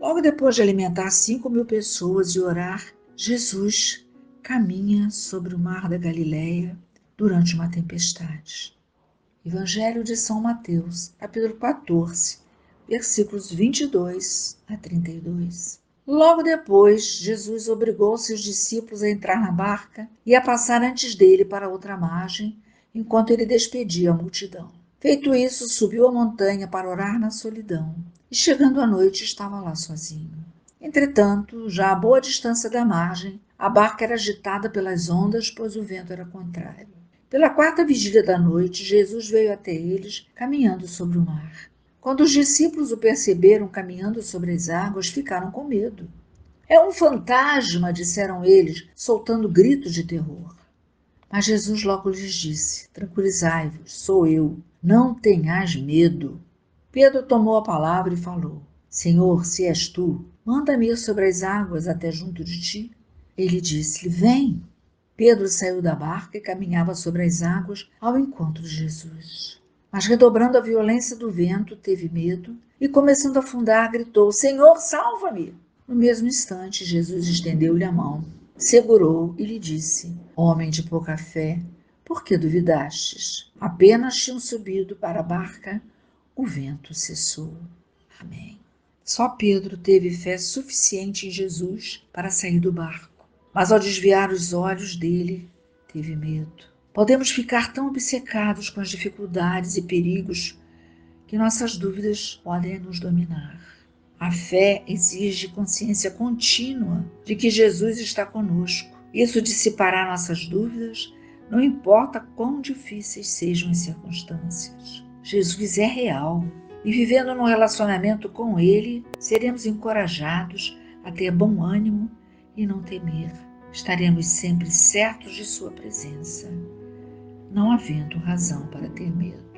Logo depois de alimentar cinco mil pessoas e orar, Jesus caminha sobre o mar da Galileia durante uma tempestade. Evangelho de São Mateus, capítulo 14, versículos 22 a 32. Logo depois, Jesus obrigou seus discípulos a entrar na barca e a passar antes dele para outra margem, enquanto ele despedia a multidão. Feito isso, subiu a montanha para orar na solidão, e chegando à noite estava lá sozinho. Entretanto, já a boa distância da margem, a barca era agitada pelas ondas, pois o vento era contrário. Pela quarta vigília da noite, Jesus veio até eles, caminhando sobre o mar. Quando os discípulos o perceberam caminhando sobre as águas, ficaram com medo. É um fantasma, disseram eles, soltando gritos de terror. Mas Jesus logo lhes disse: Tranquilizai-vos, sou eu, não tenhas medo. Pedro tomou a palavra e falou: Senhor, se és tu, manda-me ir sobre as águas até junto de ti. Ele disse-lhe: Vem. Pedro saiu da barca e caminhava sobre as águas ao encontro de Jesus. Mas, redobrando a violência do vento, teve medo e, começando a afundar, gritou: Senhor, salva-me! No mesmo instante, Jesus estendeu-lhe a mão, segurou e lhe disse: Homem de pouca fé, por que duvidastes? Apenas tinham subido para a barca, o vento cessou. Amém. Só Pedro teve fé suficiente em Jesus para sair do barco, mas ao desviar os olhos dele, teve medo. Podemos ficar tão obcecados com as dificuldades e perigos que nossas dúvidas podem nos dominar. A fé exige consciência contínua de que Jesus está conosco. Isso dissipará nossas dúvidas, não importa quão difíceis sejam as circunstâncias. Jesus é real e, vivendo num relacionamento com Ele, seremos encorajados a ter bom ânimo e não temer. Estaremos sempre certos de Sua presença não havendo razão para ter medo.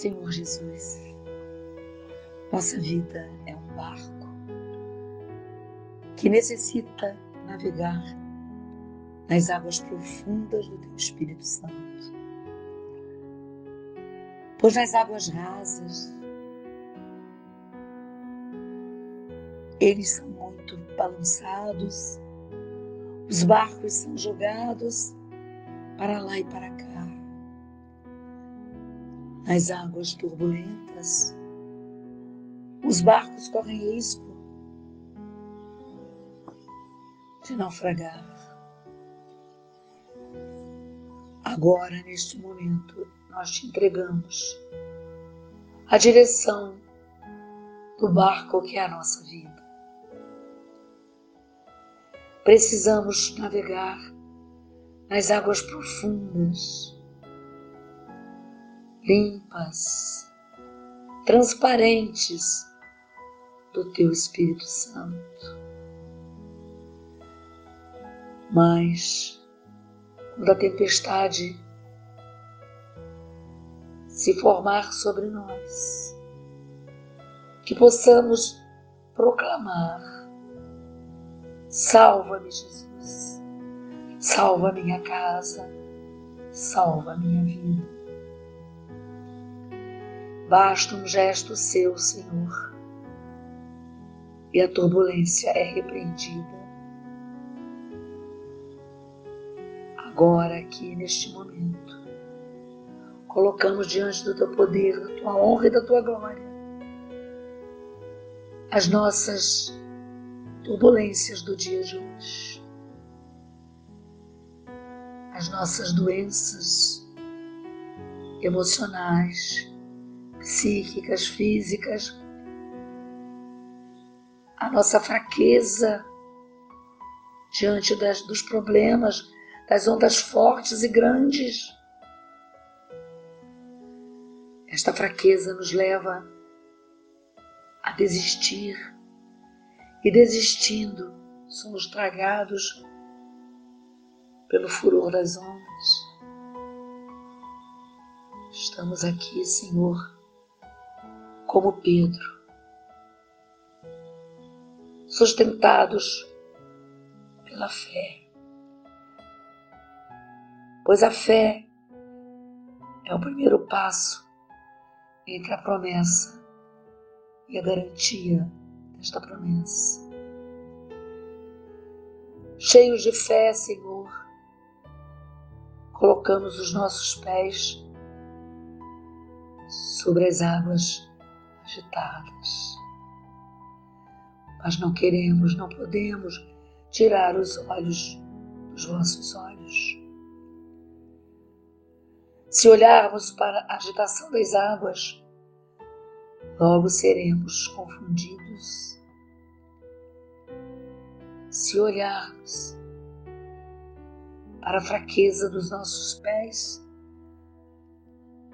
Senhor Jesus, nossa vida é um barco que necessita navegar nas águas profundas do Teu Espírito Santo pois nas águas rasas eles são muito balançados, os barcos são jogados para lá e para cá. Nas águas turbulentas, os barcos correm risco de naufragar. Agora, neste momento, nós te entregamos a direção do barco que é a nossa vida. Precisamos navegar nas águas profundas, limpas, transparentes do Teu Espírito Santo. Mas, quando a tempestade se formar sobre nós. Que possamos proclamar: Salva-me, Jesus, salva minha casa, salva minha vida. Basta um gesto seu, Senhor, e a turbulência é repreendida. Agora, aqui neste momento, colocamos diante do teu poder, da tua honra e da tua glória as nossas turbulências do dia de hoje, as nossas doenças emocionais, psíquicas, físicas, a nossa fraqueza diante das, dos problemas, das ondas fortes e grandes. Esta fraqueza nos leva a desistir. E desistindo somos tragados pelo furor das ondas. Estamos aqui, Senhor, como Pedro, sustentados pela fé. Pois a fé é o primeiro passo entre a promessa e a garantia desta promessa. Cheios de fé, Senhor, colocamos os nossos pés sobre as águas agitadas. Mas não queremos, não podemos tirar os olhos dos vossos olhos. Se olharmos para a agitação das águas, logo seremos confundidos. Se olharmos para a fraqueza dos nossos pés,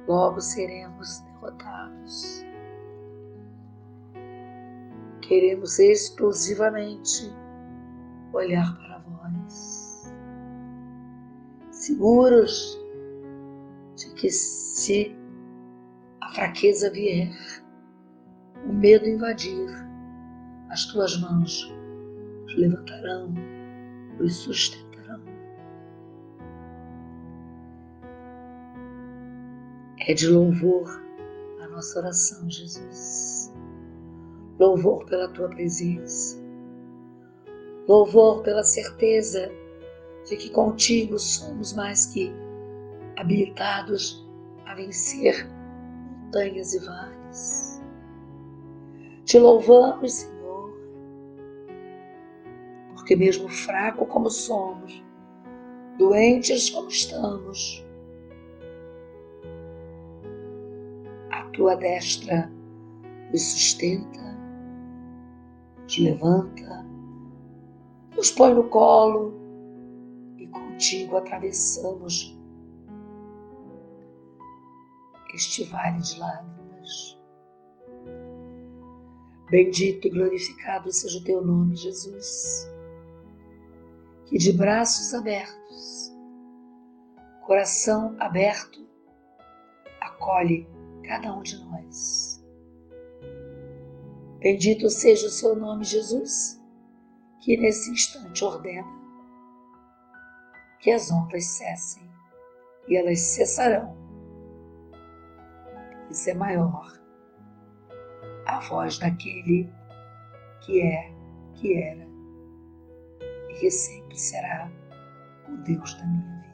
logo seremos derrotados. Queremos exclusivamente olhar para vós, seguros de que se a fraqueza vier, o medo invadir, as tuas mãos os levantarão, os sustentarão. É de louvor a nossa oração, Jesus. Louvor pela tua presença. Louvor pela certeza de que contigo somos mais que habilitados a vencer montanhas e vales. Te louvamos, Senhor, porque mesmo fraco como somos, doentes como estamos, a tua destra nos sustenta, nos levanta, nos põe no colo e contigo atravessamos este vale de lágrimas. Bendito e glorificado seja o teu nome, Jesus, que de braços abertos, coração aberto, acolhe cada um de nós. Bendito seja o seu nome, Jesus, que nesse instante ordena que as ondas cessem e elas cessarão isso é maior. A voz daquele que é, que era e que sempre será o Deus da minha